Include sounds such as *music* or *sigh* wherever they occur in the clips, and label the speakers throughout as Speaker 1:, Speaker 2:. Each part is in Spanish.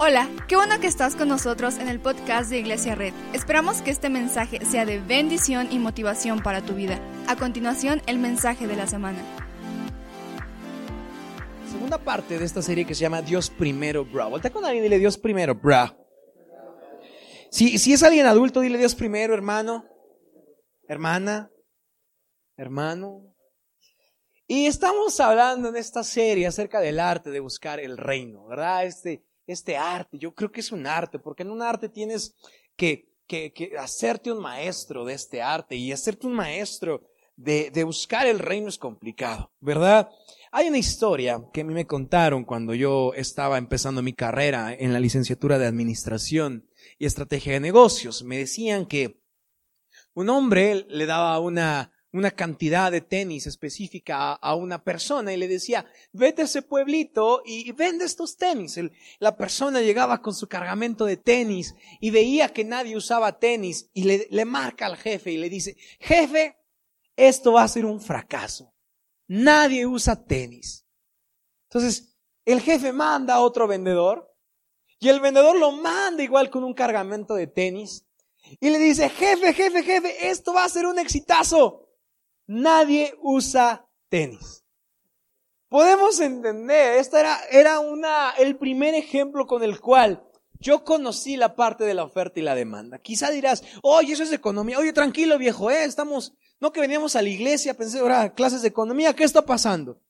Speaker 1: Hola, qué bueno que estás con nosotros en el podcast de Iglesia Red. Esperamos que este mensaje sea de bendición y motivación para tu vida. A continuación, el mensaje de la semana.
Speaker 2: Segunda parte de esta serie que se llama Dios primero, bro. Voltea con alguien y dile Dios primero, bro. Si, si es alguien adulto, dile Dios primero, hermano, hermana, hermano. Y estamos hablando en esta serie acerca del arte de buscar el reino, ¿verdad? Este, este arte. Yo creo que es un arte, porque en un arte tienes que, que, que hacerte un maestro de este arte y hacerte un maestro de, de buscar el reino es complicado, ¿verdad? Hay una historia que a mí me contaron cuando yo estaba empezando mi carrera en la licenciatura de Administración y Estrategia de Negocios. Me decían que un hombre le daba una, una cantidad de tenis específica a, una persona y le decía, vete a ese pueblito y, vende estos tenis. la persona llegaba con su cargamento de tenis y veía que nadie usaba tenis y le, le marca al jefe y le dice, jefe, esto va a ser un fracaso. Nadie usa tenis. Entonces, el jefe manda a otro vendedor y el vendedor lo manda igual con un cargamento de tenis y le dice, jefe, jefe, jefe, esto va a ser un exitazo nadie usa tenis. Podemos entender, esta era, era una, el primer ejemplo con el cual yo conocí la parte de la oferta y la demanda. Quizá dirás, oye, eso es economía. Oye, tranquilo viejo, eh, estamos, no que veníamos a la iglesia, pensé, ahora, clases de economía, ¿qué está pasando?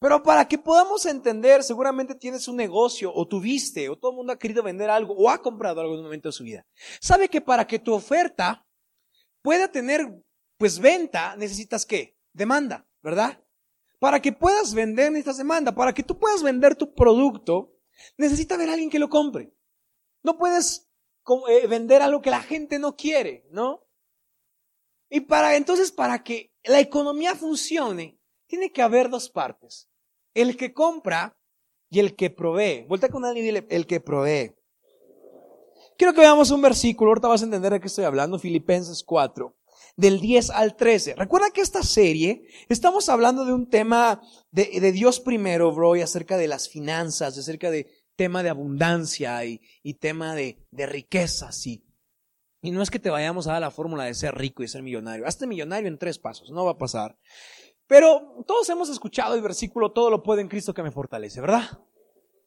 Speaker 2: Pero para que podamos entender, seguramente tienes un negocio o tuviste, o todo el mundo ha querido vender algo o ha comprado algo en un momento de su vida. Sabe que para que tu oferta pueda tener pues venta, necesitas qué? Demanda, ¿verdad? Para que puedas vender necesitas demanda. Para que tú puedas vender tu producto, necesita haber alguien que lo compre. No puedes eh, vender algo que la gente no quiere, ¿no? Y para entonces, para que la economía funcione, tiene que haber dos partes. El que compra y el que provee. Vuelta con alguien y dile, el que provee. Quiero que veamos un versículo, ahorita vas a entender de qué estoy hablando, Filipenses 4 del 10 al 13. Recuerda que esta serie estamos hablando de un tema de, Dios primero, bro, y acerca de las finanzas, acerca de tema de abundancia y, tema de, de riquezas. Y, y no es que te vayamos a dar la fórmula de ser rico y ser millonario. Hazte millonario en tres pasos, no va a pasar. Pero todos hemos escuchado el versículo, todo lo puede en Cristo que me fortalece, ¿verdad?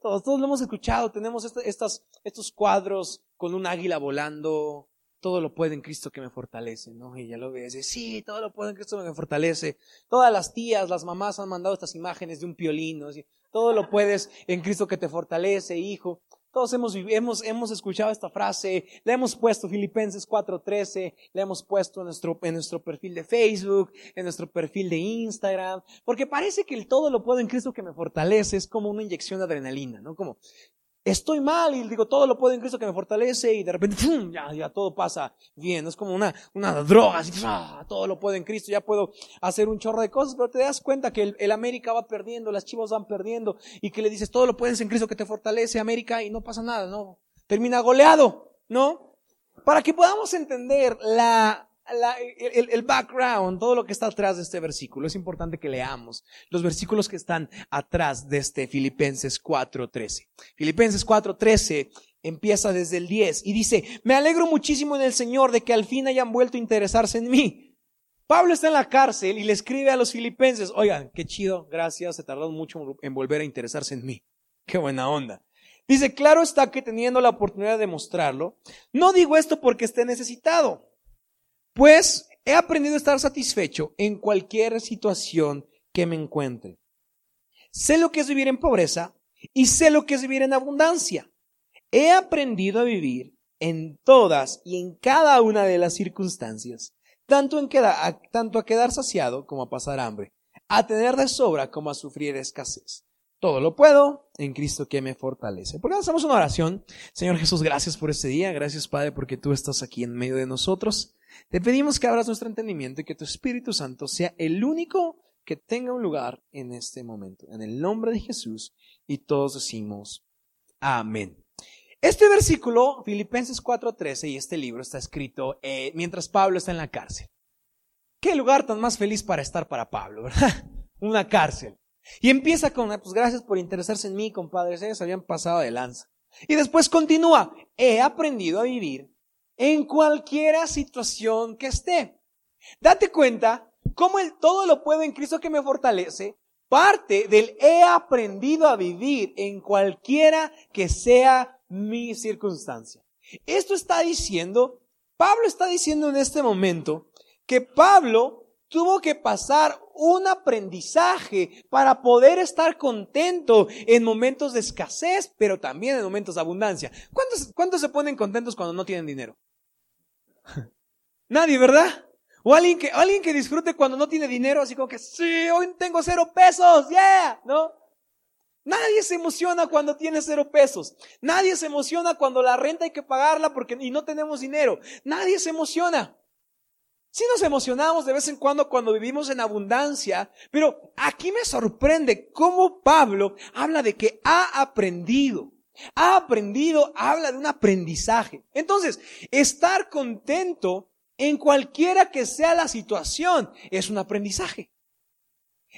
Speaker 2: Todos, todos lo hemos escuchado, tenemos estas, estos cuadros con un águila volando, todo lo puede en Cristo que me fortalece, ¿no? Y ya lo ve, dice, sí, todo lo puede en Cristo que me fortalece. Todas las tías, las mamás han mandado estas imágenes de un piolín, Todo lo puedes en Cristo que te fortalece, hijo. Todos hemos, hemos, hemos escuchado esta frase, le hemos puesto Filipenses 4.13, le hemos puesto en nuestro, en nuestro perfil de Facebook, en nuestro perfil de Instagram, porque parece que el todo lo puedo en Cristo que me fortalece es como una inyección de adrenalina, ¿no? Como, estoy mal y digo, todo lo puedo en Cristo que me fortalece y de repente, ya, ya todo pasa bien. Es como una, una droga, así, todo lo puedo en Cristo, ya puedo hacer un chorro de cosas, pero te das cuenta que el, el, América va perdiendo, las chivas van perdiendo y que le dices, todo lo puedes en Cristo que te fortalece, América, y no pasa nada, ¿no? Termina goleado, ¿no? Para que podamos entender la, el, background, todo lo que está atrás de este versículo. Es importante que leamos los versículos que están atrás de este Filipenses 4.13. Filipenses 4.13 empieza desde el 10 y dice, me alegro muchísimo en el Señor de que al fin hayan vuelto a interesarse en mí. Pablo está en la cárcel y le escribe a los filipenses, oigan, qué chido, gracias, se tardaron mucho en volver a interesarse en mí. Qué buena onda. Dice, claro está que teniendo la oportunidad de mostrarlo, no digo esto porque esté necesitado pues he aprendido a estar satisfecho en cualquier situación que me encuentre. Sé lo que es vivir en pobreza y sé lo que es vivir en abundancia. He aprendido a vivir en todas y en cada una de las circunstancias, tanto, en tanto a quedar saciado como a pasar hambre, a tener de sobra como a sufrir escasez. Todo lo puedo en Cristo que me fortalece. ¿Por qué hacemos una oración? Señor Jesús, gracias por este día. Gracias, Padre, porque tú estás aquí en medio de nosotros. Te pedimos que abras nuestro entendimiento y que tu Espíritu Santo sea el único que tenga un lugar en este momento. En el nombre de Jesús y todos decimos amén. Este versículo, Filipenses 4:13, y este libro está escrito eh, mientras Pablo está en la cárcel. Qué lugar tan más feliz para estar para Pablo, ¿verdad? *laughs* Una cárcel. Y empieza con, pues gracias por interesarse en mí, compadres, ellos habían pasado de lanza. Y después continúa, he aprendido a vivir en cualquiera situación que esté. Date cuenta cómo el todo lo puedo en Cristo que me fortalece, parte del he aprendido a vivir en cualquiera que sea mi circunstancia. Esto está diciendo, Pablo está diciendo en este momento que Pablo tuvo que pasar un aprendizaje para poder estar contento en momentos de escasez, pero también en momentos de abundancia. ¿Cuántos, cuántos se ponen contentos cuando no tienen dinero? *laughs* Nadie, ¿verdad? O alguien que, alguien que disfrute cuando no tiene dinero, así como que, sí, hoy tengo cero pesos, yeah, ¿no? Nadie se emociona cuando tiene cero pesos. Nadie se emociona cuando la renta hay que pagarla porque y no tenemos dinero. Nadie se emociona. Sí nos emocionamos de vez en cuando cuando vivimos en abundancia, pero aquí me sorprende cómo Pablo habla de que ha aprendido. Ha aprendido, habla de un aprendizaje. Entonces, estar contento en cualquiera que sea la situación es un aprendizaje.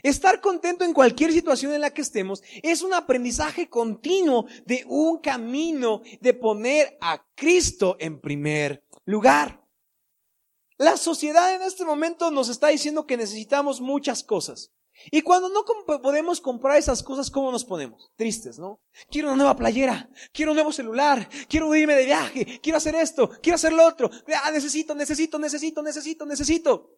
Speaker 2: Estar contento en cualquier situación en la que estemos es un aprendizaje continuo de un camino de poner a Cristo en primer lugar. La sociedad en este momento nos está diciendo que necesitamos muchas cosas. Y cuando no podemos comprar esas cosas, ¿cómo nos ponemos? Tristes, ¿no? Quiero una nueva playera, quiero un nuevo celular, quiero irme de viaje, quiero hacer esto, quiero hacer lo otro. Ah, necesito, necesito, necesito, necesito, necesito.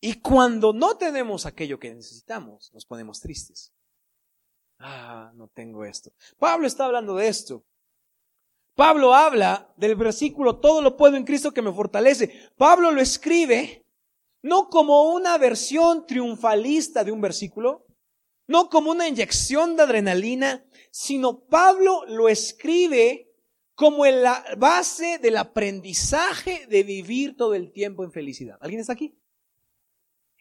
Speaker 2: Y cuando no tenemos aquello que necesitamos, nos ponemos tristes. Ah, no tengo esto. Pablo está hablando de esto. Pablo habla del versículo, todo lo puedo en Cristo que me fortalece. Pablo lo escribe no como una versión triunfalista de un versículo, no como una inyección de adrenalina, sino Pablo lo escribe como la base del aprendizaje de vivir todo el tiempo en felicidad. ¿Alguien está aquí?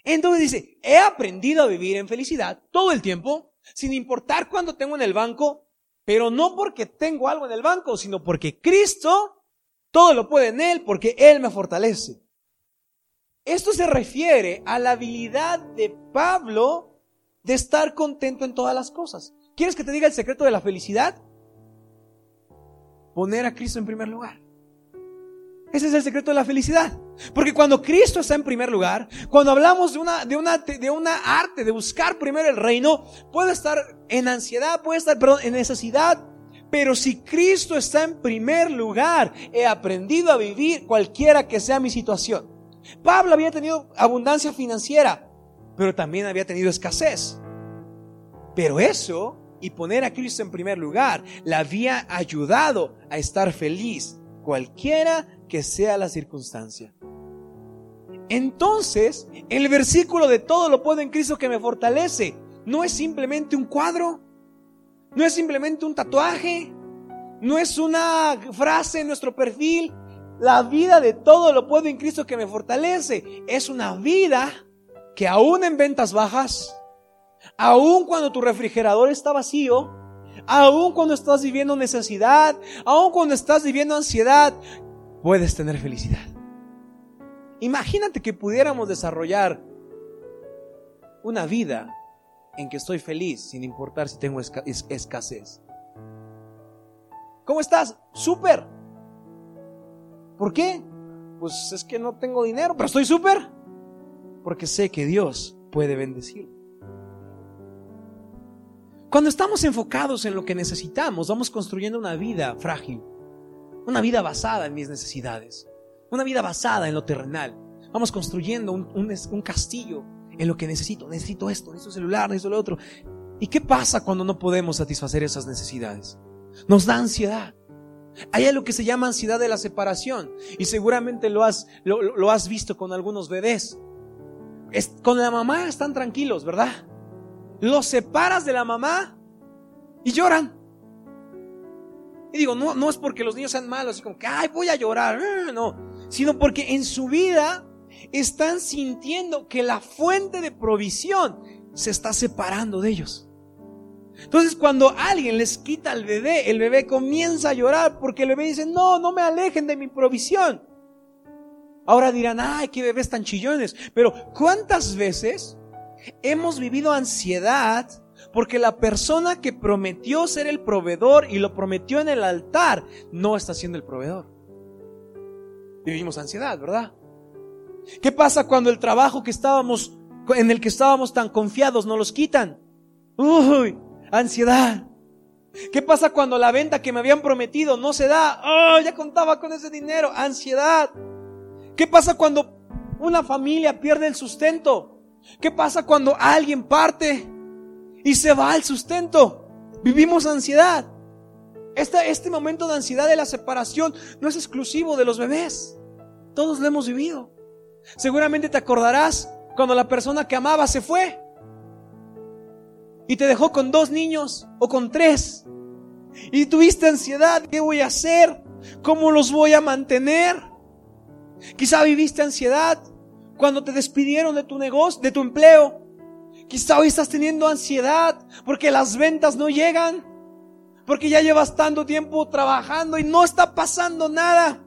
Speaker 2: Entonces dice, he aprendido a vivir en felicidad todo el tiempo, sin importar cuándo tengo en el banco, pero no porque tengo algo en el banco, sino porque Cristo todo lo puede en Él, porque Él me fortalece. Esto se refiere a la habilidad de Pablo de estar contento en todas las cosas. ¿Quieres que te diga el secreto de la felicidad? Poner a Cristo en primer lugar. Ese es el secreto de la felicidad. Porque cuando Cristo está en primer lugar, cuando hablamos de una, de una, de una arte de buscar primero el reino, puede estar en ansiedad, puede estar, perdón, en necesidad. Pero si Cristo está en primer lugar, he aprendido a vivir cualquiera que sea mi situación. Pablo había tenido abundancia financiera, pero también había tenido escasez. Pero eso y poner a Cristo en primer lugar le había ayudado a estar feliz, cualquiera que sea la circunstancia. Entonces, el versículo de todo lo puedo en Cristo que me fortalece no es simplemente un cuadro, no es simplemente un tatuaje, no es una frase en nuestro perfil. La vida de todo lo puedo en Cristo que me fortalece es una vida que aún en ventas bajas, aún cuando tu refrigerador está vacío, aún cuando estás viviendo necesidad, aún cuando estás viviendo ansiedad, puedes tener felicidad. Imagínate que pudiéramos desarrollar una vida en que estoy feliz sin importar si tengo escasez. ¿Cómo estás? Súper. ¿Por qué? Pues es que no tengo dinero, pero estoy súper. Porque sé que Dios puede bendecir. Cuando estamos enfocados en lo que necesitamos, vamos construyendo una vida frágil. Una vida basada en mis necesidades. Una vida basada en lo terrenal. Vamos construyendo un, castillo en lo que necesito. Necesito esto, necesito celular, necesito lo otro. ¿Y qué pasa cuando no podemos satisfacer esas necesidades? Nos da ansiedad. Hay algo que se llama ansiedad de la separación y seguramente lo has, lo, has visto con algunos bebés. con la mamá están tranquilos, ¿verdad? Los separas de la mamá y lloran. Y digo, no, no es porque los niños sean malos, y como que, ay, voy a llorar, eh, no, sino porque en su vida están sintiendo que la fuente de provisión se está separando de ellos. Entonces cuando alguien les quita al bebé, el bebé comienza a llorar porque el bebé dice, no, no me alejen de mi provisión. Ahora dirán, ay, qué bebés tan chillones. Pero ¿cuántas veces hemos vivido ansiedad Porque la persona que prometió ser el proveedor y lo prometió en el altar no está siendo el proveedor. Vivimos ansiedad, ¿verdad? ¿Qué pasa cuando el trabajo que estábamos, en el que estábamos tan confiados, nos los quitan? Uy, ansiedad. ¿Qué pasa cuando la venta que me habían prometido no se da? Oh, ya contaba con ese dinero. Ansiedad. ¿Qué pasa cuando una familia pierde el sustento? ¿Qué pasa cuando alguien parte y se va el sustento? Vivimos ansiedad. Este, este momento de ansiedad de la separación no es exclusivo de los bebés. Todos lo hemos vivido. Seguramente te acordarás cuando la persona que amaba se fue y te dejó con dos niños o con tres y tuviste ansiedad, ¿qué voy a hacer? ¿Cómo los voy a mantener? Quizá viviste ansiedad cuando te despidieron de tu negocio, de tu empleo. Quizá hoy estás teniendo ansiedad porque las ventas no llegan, porque ya llevas tanto tiempo trabajando y no está pasando nada.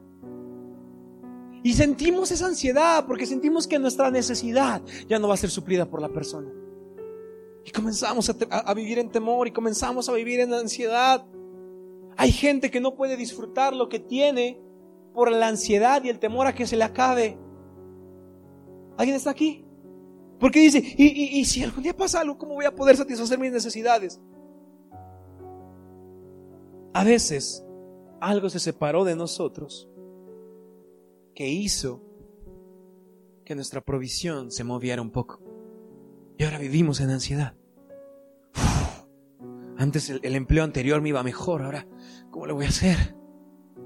Speaker 2: Y sentimos esa ansiedad porque sentimos que nuestra necesidad ya no va a ser suplida por la persona. Y comenzamos a, vivir en temor y comenzamos a vivir en ansiedad. Hay gente que no puede disfrutar lo que tiene por la ansiedad y el temor a que se le acabe. ¿Alguien está aquí? Porque dice, y, y si algún día pasa algo, ¿cómo voy a poder satisfacer mis necesidades? A veces algo se separó de nosotros que hizo que nuestra provisión se moviera un poco. Y ahora vivimos en ansiedad. antes el, empleo anterior me iba mejor, ahora, ¿cómo lo voy a hacer?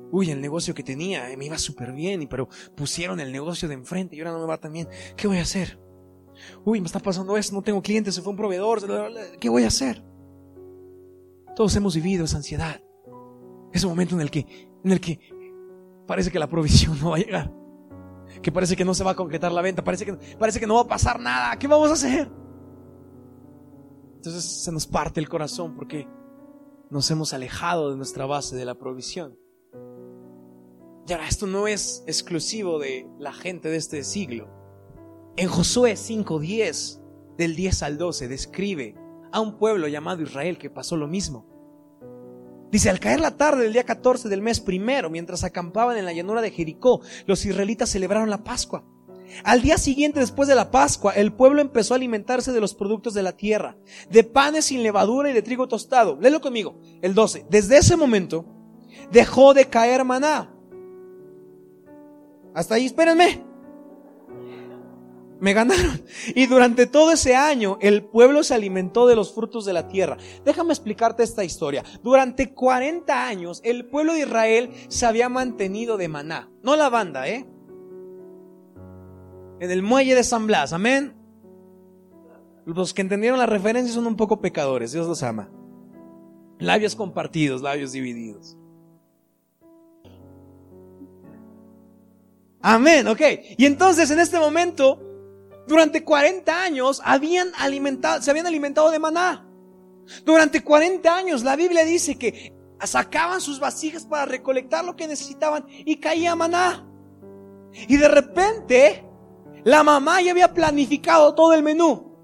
Speaker 2: Uy, el negocio que tenía eh, me iba súper bien, pero pusieron el negocio de enfrente y ahora no me va tan bien. ¿Qué voy a hacer? Uy, me está pasando esto, no tengo clientes, se fue un proveedor. ¿Qué voy a hacer? Todos hemos vivido esa ansiedad. Ese momento en el que, en el que parece que la provisión *laughs* no va a llegar. Que parece que no se va a concretar la venta. Parece que, parece que no va a pasar nada. ¿Qué vamos a hacer? Entonces se nos parte el corazón porque nos hemos alejado de nuestra base de la provisión. Y ahora esto no es exclusivo de la gente de este siglo. En Josué 5:10, del 10 al 12, describe a un pueblo llamado Israel que pasó lo mismo. Dice, al caer la tarde del día 14 del mes primero, mientras acampaban en la llanura de Jericó, los israelitas celebraron la Pascua. Al día siguiente, después de la Pascua, el pueblo empezó a alimentarse de los productos de la tierra, de panes sin levadura y de trigo tostado. Léelo conmigo, el 12. Desde ese momento dejó de caer maná. Hasta ahí, espérenme me ganaron. Y durante todo ese año el pueblo se alimentó de los frutos de la tierra. Déjame explicarte esta historia. Durante 40 años el pueblo de Israel se había mantenido de maná. No la banda, ¿eh? En el muelle de San Blas, amén. Los que entendieron la referencia son un poco pecadores, Dios los ama. Labios compartidos, labios divididos. Amén, ok. Y entonces en este momento durante 40 años habían alimentado, se habían alimentado de maná. Durante 40 años la Biblia dice que sacaban sus vasijas para recolectar lo que necesitaban y caía maná. Y de repente la mamá ya había planificado todo el menú.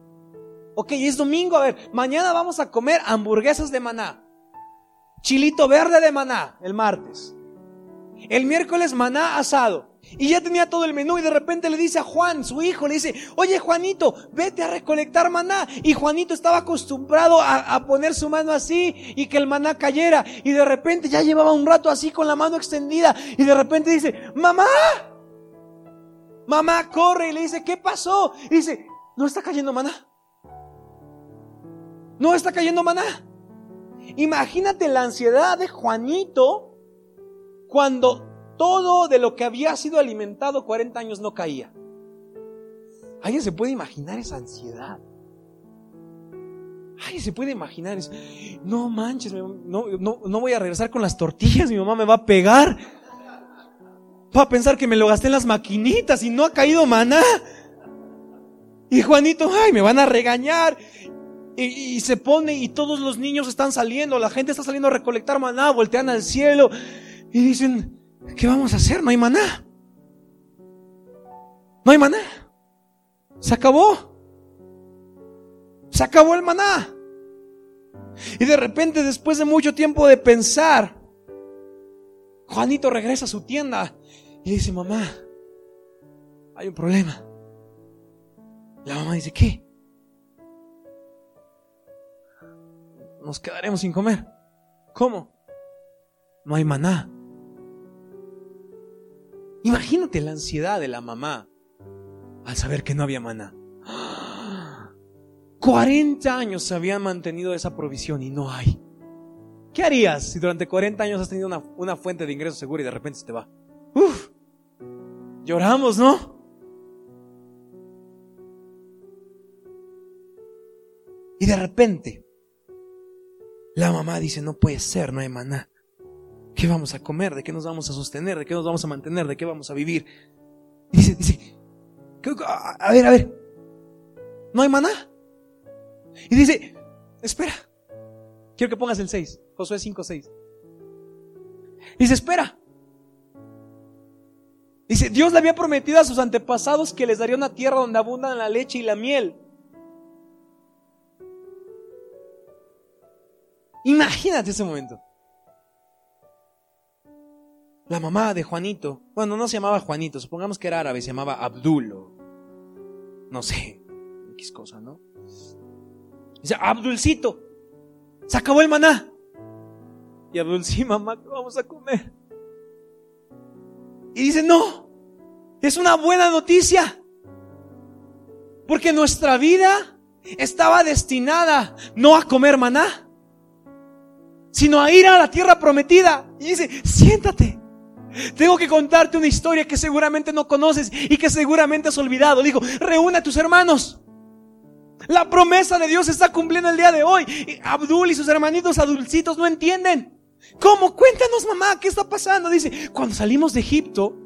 Speaker 2: Ok, es domingo, a ver, mañana vamos a comer hamburguesas de maná. Chilito verde de maná el martes. El miércoles maná asado. Y ya tenía todo el menú y de repente le dice a Juan, su hijo, le dice, oye Juanito, vete a recolectar maná. Y Juanito estaba acostumbrado a, poner su mano así y que el maná cayera. Y de repente ya llevaba un rato así con la mano extendida. Y de repente dice, mamá, mamá corre y le dice, ¿qué pasó? Y dice, no está cayendo maná. No está cayendo maná. Imagínate la ansiedad de Juanito cuando todo de lo que había sido alimentado 40 años no caía. ¿Alguien se puede imaginar esa ansiedad? ¿Alguien se puede imaginar eso? No manches, no, no, voy a regresar con las tortillas, mi mamá me va a pegar. Va a pensar que me lo gasté en las maquinitas y no ha caído maná. Y Juanito, ay, me van a regañar. Y, y, se pone y todos los niños están saliendo, la gente está saliendo a recolectar maná, voltean al cielo y dicen, ¿Qué vamos a hacer? No hay maná. No hay maná. Se acabó. Se acabó el maná. Y de repente, después de mucho tiempo de pensar, Juanito regresa a su tienda y dice, mamá, hay un problema. La mamá dice, ¿qué? Nos quedaremos sin comer. ¿Cómo? No hay maná. Imagínate la ansiedad de la mamá al saber que no había maná. 40 años se habían mantenido esa provisión y no hay. ¿Qué harías si durante 40 años has tenido una, fuente de ingreso segura y de repente se te va? Uf, lloramos, ¿no? Y de repente, la mamá dice, no puede ser, no hay maná. ¿Qué vamos a comer? ¿De qué nos vamos a sostener? ¿De qué nos vamos a mantener? ¿De qué vamos a vivir? dice, dice, a ver, a ver, ¿no hay maná? Y dice, espera, quiero que pongas el 6, Josué 5, 6. Dice, espera. Dice, Dios le había prometido a sus antepasados que les daría una tierra donde abundan la leche y la miel. Imagínate ese momento. La mamá de Juanito, bueno, no se llamaba Juanito, supongamos que era árabe, se llamaba Abdul no sé, X cosa, ¿no? Dice, Abdulcito, se acabó el maná. Y Abdul, sí, mamá, ¿qué vamos a comer? Y dice, no, es una buena noticia. Porque nuestra vida estaba destinada no a comer maná, sino a ir a la tierra prometida. Y dice, siéntate. Tengo que contarte una historia que seguramente no conoces y que seguramente has olvidado. Digo, reúne a tus hermanos. La promesa de Dios se está cumpliendo el día de hoy. Abdul y sus hermanitos adulcitos no entienden. ¿Cómo? Cuéntanos, mamá, ¿qué está pasando? Dice, cuando salimos de Egipto,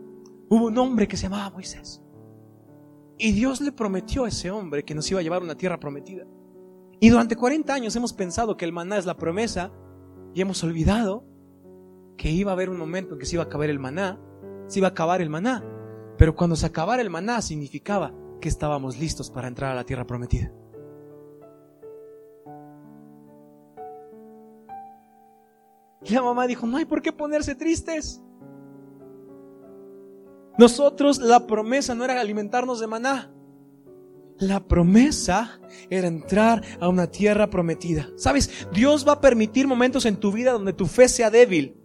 Speaker 2: hubo un hombre que se llamaba Moisés. Y Dios le prometió a ese hombre que nos iba a llevar a una tierra prometida. Y durante 40 años hemos pensado que el maná es la promesa y hemos olvidado que iba a haber un momento en que se iba a acabar el maná, se iba a acabar el maná. Pero cuando se acabara el maná significaba que estábamos listos para entrar a la tierra prometida. Y la mamá dijo, no hay por qué ponerse tristes. Nosotros la promesa no era alimentarnos de maná. La promesa era entrar a una tierra prometida. Sabes, Dios va a permitir momentos en tu vida donde tu fe sea débil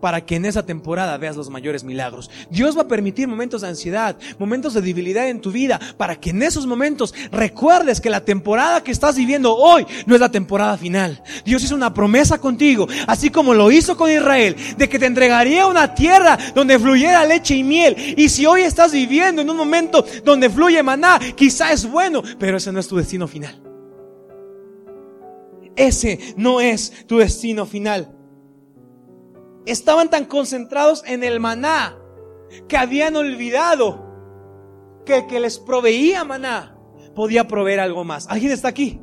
Speaker 2: para que en esa temporada veas los mayores milagros. Dios va a permitir momentos de ansiedad, momentos de debilidad en tu vida, para que en esos momentos recuerdes que la temporada que estás viviendo hoy no es la temporada final. Dios hizo una promesa contigo, así como lo hizo con Israel, de que te entregaría una tierra donde fluyera leche y miel. Y si hoy estás viviendo en un momento donde fluye maná, quizá es bueno, pero ese no es tu destino final. Ese no es tu destino final estaban tan concentrados en el maná que habían olvidado que el que les proveía maná podía proveer algo más. ¿Alguien está aquí?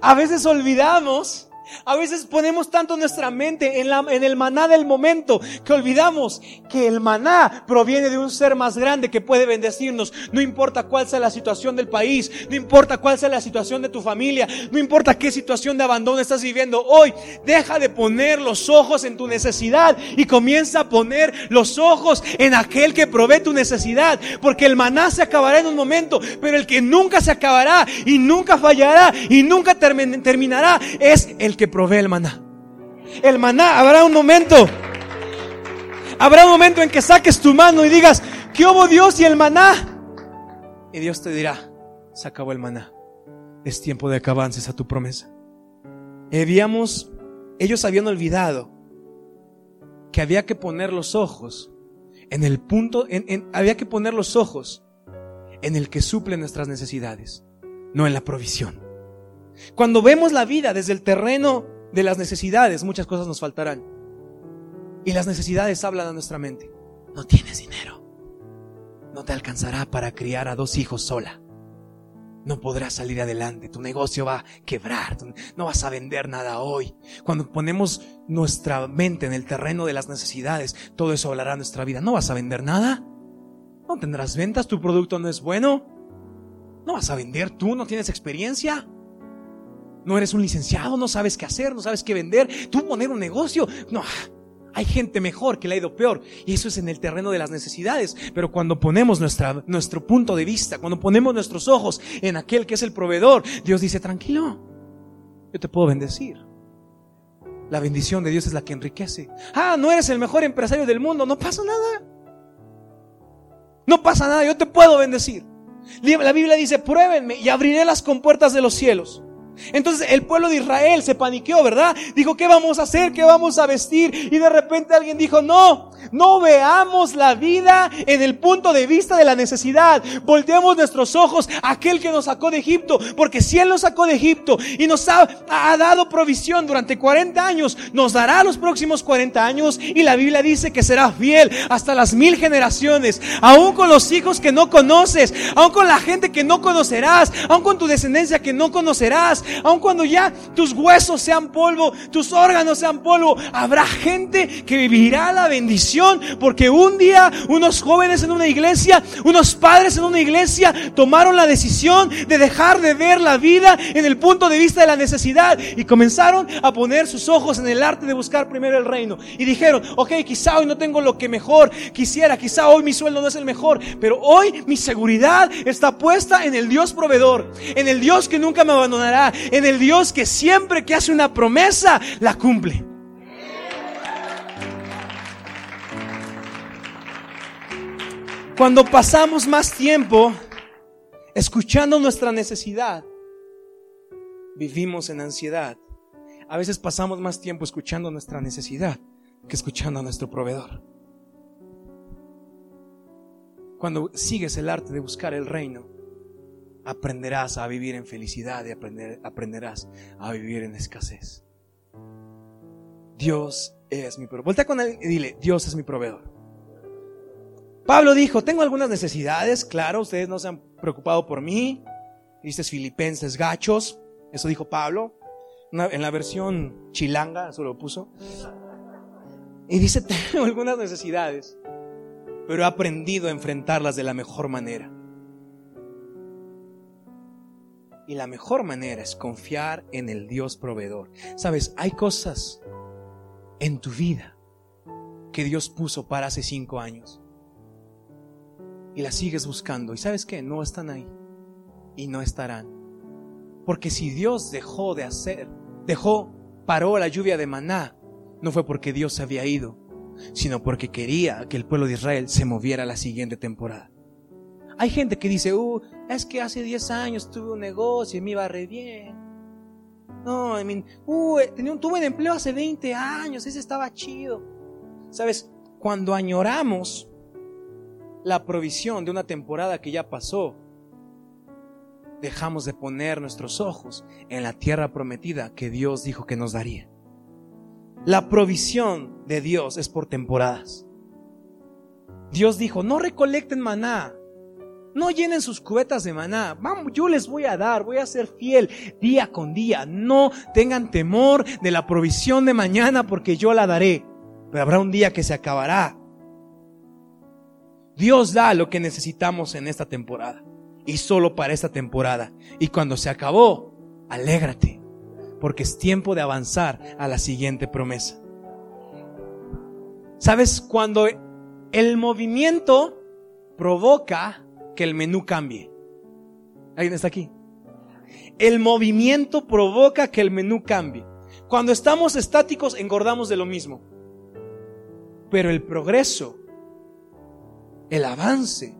Speaker 2: A veces olvidamos a veces ponemos tanto nuestra mente en, la, en, el maná del momento que olvidamos que el maná proviene de un ser más grande que puede bendecirnos. No importa cuál sea la situación del país, no importa cuál sea la situación de tu familia, no importa qué situación de abandono estás viviendo hoy. Deja de poner los ojos en tu necesidad y comienza a poner los ojos en aquel que provee tu necesidad. Porque el maná se acabará en un momento, pero el que nunca se acabará y nunca fallará y nunca terminará es el que provee el maná. El maná, habrá un momento. Habrá un momento en que saques tu mano y digas, ¿qué hubo Dios y el maná? Y Dios te dirá, se acabó el maná. Es tiempo de que avances a tu promesa. Habíamos, ellos habían olvidado que había que poner los ojos en el punto, en, había que poner los ojos en el que suple nuestras necesidades, no en la provisión. Cuando vemos la vida desde el terreno de las necesidades, muchas cosas nos faltarán. Y las necesidades hablan a nuestra mente. No tienes dinero. No te alcanzará para criar a dos hijos sola. No podrás salir adelante. Tu negocio va a quebrar. No vas a vender nada hoy. Cuando ponemos nuestra mente en el terreno de las necesidades, todo eso hablará a nuestra vida. No vas a vender nada. No tendrás ventas. Tu producto no es bueno. No vas a vender tú. No tienes experiencia. No eres un licenciado, no sabes qué hacer, no sabes qué vender. Tú poner un negocio. No, hay gente mejor que le ha ido peor. Y eso es en el terreno de las necesidades. Pero cuando ponemos nuestra, nuestro punto de vista, cuando ponemos nuestros ojos en aquel que es el proveedor, Dios dice, tranquilo, yo te puedo bendecir. La bendición de Dios es la que enriquece. Ah, no eres el mejor empresario del mundo, no pasa nada. No pasa nada, yo te puedo bendecir. La Biblia dice, pruébenme y abriré las compuertas de los cielos. Entonces el pueblo de Israel se paniqueó, ¿verdad? Dijo, ¿qué vamos a hacer? ¿Qué vamos a vestir? Y de repente alguien dijo, no, no veamos la vida en el punto de vista de la necesidad. Volteemos nuestros ojos a aquel que nos sacó de Egipto. Porque si Él nos sacó de Egipto y nos ha, ha, dado provisión durante 40 años, nos dará los próximos 40 años. Y la Biblia dice que será fiel hasta las mil generaciones. Aún con los hijos que no conoces, aún con la gente que no conocerás, aún con tu descendencia que no conocerás, aún cuando ya tus huesos sean polvo, tus órganos sean polvo, habrá gente que vivirá la bendición porque un día unos jóvenes en una iglesia, unos padres en una iglesia tomaron la decisión de dejar de ver la vida en el punto de vista de la necesidad y comenzaron a poner sus ojos en el arte de buscar primero el reino. Y dijeron, ok, quizá hoy no tengo lo que mejor quisiera, quizá hoy mi sueldo no es el mejor, pero hoy mi seguridad está puesta en el Dios proveedor, en el Dios que nunca me abandonará, en el Dios que siempre que hace una promesa la cumple. Cuando pasamos más tiempo escuchando nuestra necesidad, vivimos en ansiedad. A veces pasamos más tiempo escuchando nuestra necesidad que escuchando a nuestro proveedor. Cuando sigues el arte de buscar el reino, aprenderás a vivir en felicidad y aprenderás a vivir en escasez. Dios es mi proveedor. Voltea con él y dile, Dios es mi proveedor. Pablo dijo, tengo algunas necesidades, claro, ustedes no se han preocupado por mí. Dice filipenses gachos, eso dijo Pablo. en la versión chilanga, eso lo puso. Y dice, tengo algunas necesidades, pero he aprendido a enfrentarlas de la mejor manera. Y la mejor manera es confiar en el Dios proveedor. Sabes, hay cosas en tu vida que Dios puso para hace cinco años y las sigues buscando. ¿Y sabes qué? No están ahí. Y no estarán. Porque si Dios dejó de hacer, dejó, paró la lluvia de maná, no fue porque Dios se había ido, sino porque quería que el pueblo de Israel se moviera la siguiente temporada. Hay gente que dice, uh, es que hace 10 años tuve un negocio y me iba re bien. No, I mean, uh, un, tuve un empleo hace 20 años, ese estaba chido. Sabes, cuando añoramos la provisión de una temporada que ya pasó, dejamos de poner nuestros ojos en la tierra prometida que Dios dijo que nos daría. La provisión de Dios es por temporadas. Dios dijo, no recolecten maná, no llenen sus cubetas de maná. Vamos, yo les voy a dar, voy a ser fiel día con día. No tengan temor de la provisión de mañana porque yo la daré. Pero habrá un día que se acabará Dios da lo que necesitamos en esta temporada y solo para esta temporada. Y cuando se acabó, alégrate, porque es tiempo de avanzar a la siguiente promesa. ¿Sabes? Cuando el movimiento provoca que el menú cambie. ¿Alguien está aquí? El movimiento provoca que el menú cambie. Cuando estamos estáticos engordamos de lo mismo. Pero el progreso el avance,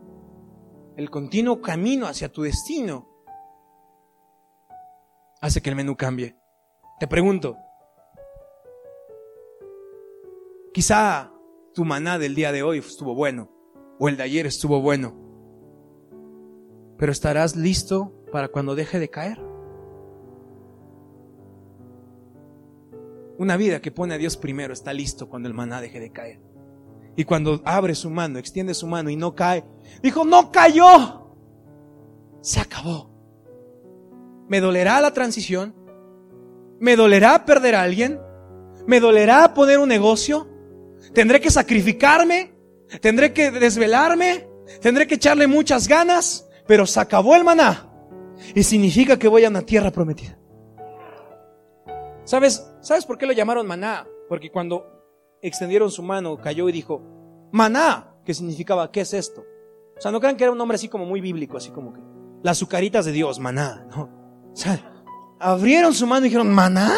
Speaker 2: el continuo camino hacia tu destino, hace que el menú cambie. Te pregunto, quizá tu maná del día de hoy estuvo bueno, o el de ayer estuvo bueno, pero ¿estarás listo para cuando deje de caer? Una vida que pone a Dios primero está listo cuando el maná deje de caer. Y cuando abre su mano, extiende su mano y no cae, dijo, no cayó. Se acabó. Me dolerá la transición. Me dolerá perder a alguien. Me dolerá poner un negocio. Tendré que sacrificarme. Tendré que desvelarme. Tendré que echarle muchas ganas. Pero se acabó el maná. Y significa que voy a una tierra prometida. ¿Sabes, ¿Sabes por qué lo llamaron maná? Porque cuando extendieron su mano, cayó y dijo, maná, que significaba, ¿qué es esto? O sea, no crean que era un nombre así como muy bíblico, así como que las azucaritas de Dios, maná, ¿no? O sea, abrieron su mano y dijeron, maná.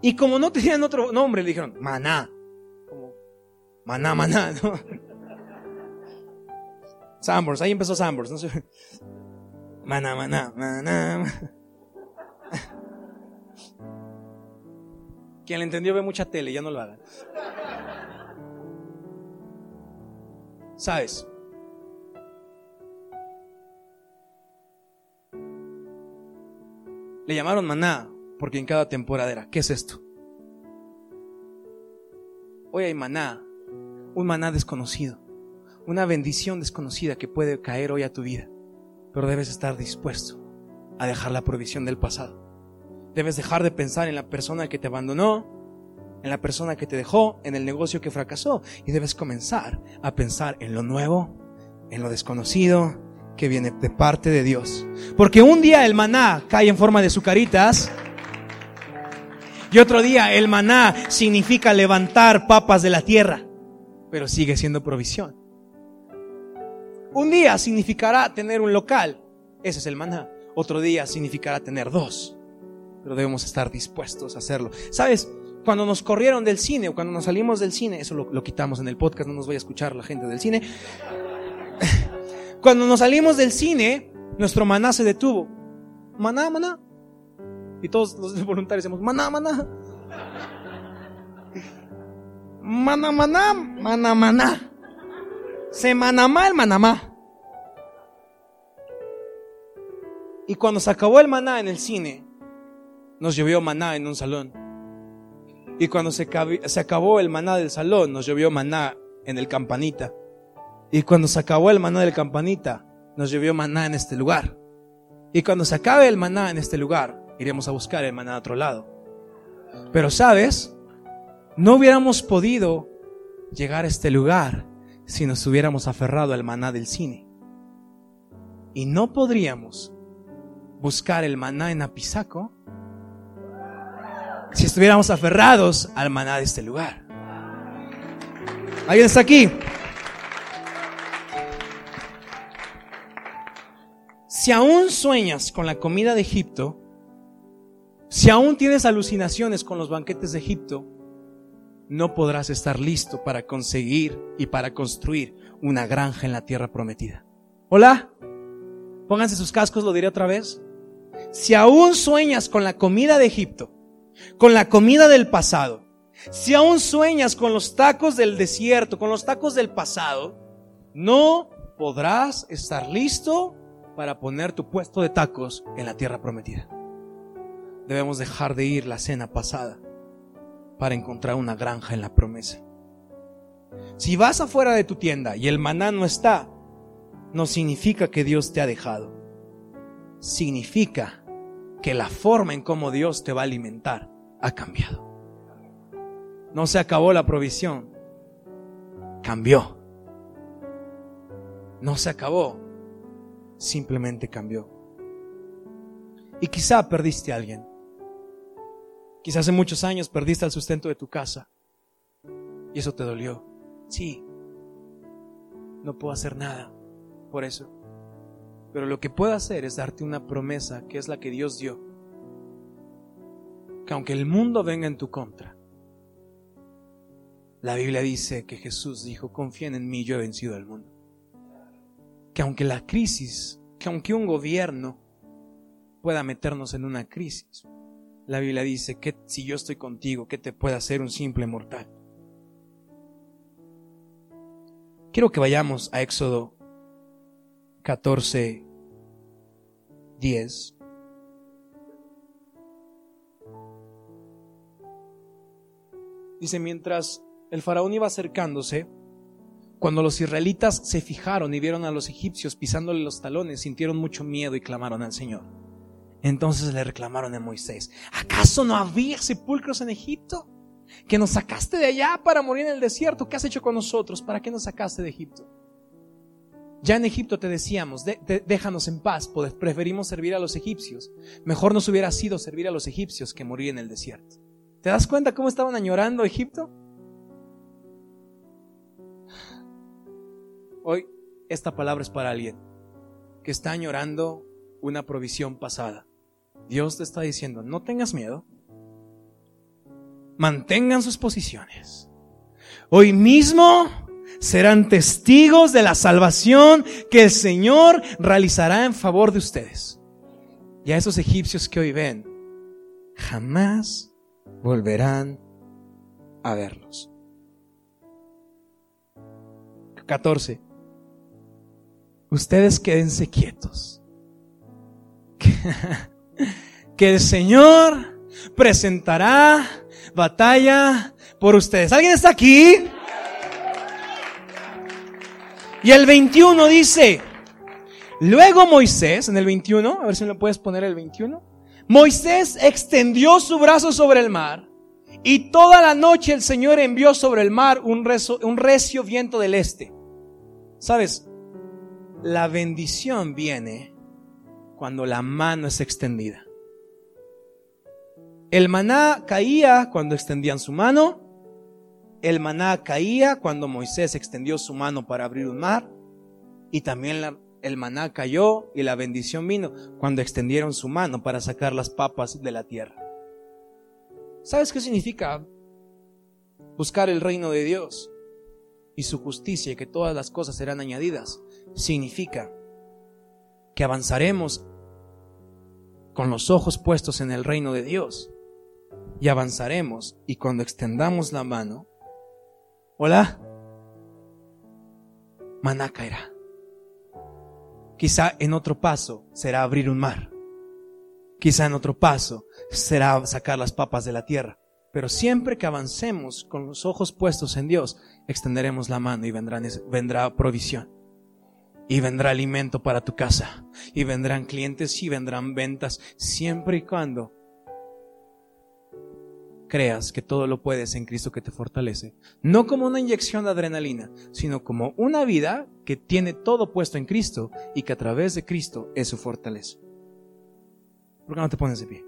Speaker 2: Y como no tenían otro nombre, le dijeron, maná. Como, maná, maná, ¿no? Sambors, ahí empezó Sambors, no sé. Maná, maná, maná. Quien le entendió ve mucha tele, ya no lo hagan. ¿Sabes? Le llamaron maná porque en cada temporada era, ¿qué es esto? Hoy hay maná, un maná desconocido, una bendición desconocida que puede caer hoy a tu vida, pero debes estar dispuesto a dejar la provisión del pasado. Debes dejar de pensar en la persona que te abandonó, en la persona que te dejó, en el negocio que fracasó, y debes comenzar a pensar en lo nuevo, en lo desconocido, que viene de parte de Dios. Porque un día el maná cae en forma de sucaritas. Y otro día el maná significa levantar papas de la tierra, pero sigue siendo provisión. Un día significará tener un local, ese es el maná. Otro día significará tener dos, pero debemos estar dispuestos a hacerlo. ¿Sabes? Cuando nos corrieron del cine o cuando nos salimos del cine, eso lo, quitamos en el podcast, no nos vaya a escuchar la gente del cine. *laughs* Cuando nos salimos del cine, nuestro maná se detuvo. Maná, maná. Y todos los *laughs* voluntarios decimos, maná, maná. *laughs* Maná, maná, maná, maná. Se manamá el manamá. Y cuando se acabó el maná en el cine, nos llovió maná en un salón. Y cuando se, se acabó el maná del salón, nos llovió maná en el campanita. Y cuando se acabó el maná del campanita, nos llovió maná en este lugar. Y cuando se acabe el maná en este lugar, iremos a buscar el maná a otro lado. Pero sabes, no hubiéramos podido llegar a este lugar si nos hubiéramos aferrado al maná del cine. Y no podríamos buscar el maná en Apizaco si estuviéramos aferrados al maná de este lugar. ¿Alguien está aquí? Si aún sueñas con la comida de Egipto, si aún tienes alucinaciones con los banquetes de Egipto, no podrás estar listo para conseguir y para construir una granja en la tierra prometida. Hola, pónganse sus cascos, lo diré otra vez. Si aún sueñas con la comida de Egipto, con la comida del pasado, si aún sueñas con los tacos del desierto, con los tacos del pasado, no podrás estar listo para poner tu puesto de tacos en la tierra prometida. Debemos dejar de ir la cena pasada para encontrar una granja en la promesa. Si vas afuera de tu tienda y el maná no está, no significa que Dios te ha dejado. Significa que la forma en cómo Dios te va a alimentar ha cambiado. No se acabó la provisión, cambió. No se acabó, simplemente cambió. Y quizá perdiste a alguien. Quizá hace muchos años perdiste el sustento de tu casa y eso te dolió. Sí, no puedo hacer nada por eso. Pero lo que puedo hacer es darte una promesa que es la que Dios dio. Que aunque el mundo venga en tu contra, la Biblia dice que Jesús dijo, confíen en mí, yo he vencido al mundo. Que aunque la crisis, que aunque un gobierno pueda meternos en una crisis, la Biblia dice que si yo estoy contigo, ¿qué te puede hacer un simple mortal? Quiero que vayamos a Éxodo 14, 10. Dice, mientras el faraón iba acercándose, cuando los israelitas se fijaron y vieron a los egipcios pisándole los talones, sintieron mucho miedo y clamaron al Señor. Entonces le reclamaron a Moisés, ¿acaso no había sepulcros en Egipto? Que nos sacaste de allá para morir en el desierto. ¿Qué has hecho con nosotros? ¿Para qué nos sacaste de Egipto? Ya en Egipto te decíamos, déjanos en paz, pues preferimos servir a los egipcios. Mejor nos hubiera sido servir a los egipcios que morir en el desierto. ¿Te das cuenta cómo estaban añorando Egipto? Hoy esta palabra es para alguien que está añorando una provisión pasada. Dios te está diciendo, no tengas miedo, mantengan sus posiciones. Hoy mismo serán testigos de la salvación que el Señor realizará en favor de ustedes. Y a esos egipcios que hoy ven, jamás volverán a verlos. 14. Ustedes quédense quietos. *laughs* *laughs* Que el Señor presentará batalla por ustedes. ¿Alguien está aquí? Y el 21 dice, luego Moisés, en el 21, a ver si me puedes poner el 21, Moisés extendió su brazo sobre el mar y toda la noche el Señor envió sobre el mar un recio viento del este. ¿Sabes? La bendición viene cuando la mano es extendida. El maná caía cuando extendían su mano. El maná caía cuando Moisés extendió su mano para abrir un mar. Y también el maná cayó y la bendición vino cuando extendieron su mano para sacar las papas de la tierra. ¿Sabes qué significa buscar el reino de Dios y su justicia y que todas las cosas serán añadidas? Significa que avanzaremos con los ojos puestos en el reino de Dios y avanzaremos y cuando extendamos la mano, hola, maná caerá. Quizá en otro paso será abrir un mar. Quizá en otro paso será sacar las papas de la tierra. Pero siempre que avancemos con los ojos puestos en Dios, extenderemos la mano y vendrá, vendrá provisión. Y vendrá alimento para tu casa. Y vendrán clientes y vendrán ventas. Siempre y cuando creas que todo lo puedes en Cristo que te fortalece. No como una inyección de adrenalina, sino como una vida que tiene todo puesto en Cristo y que a través de Cristo es su fortaleza. ¿Por qué no te pones de pie?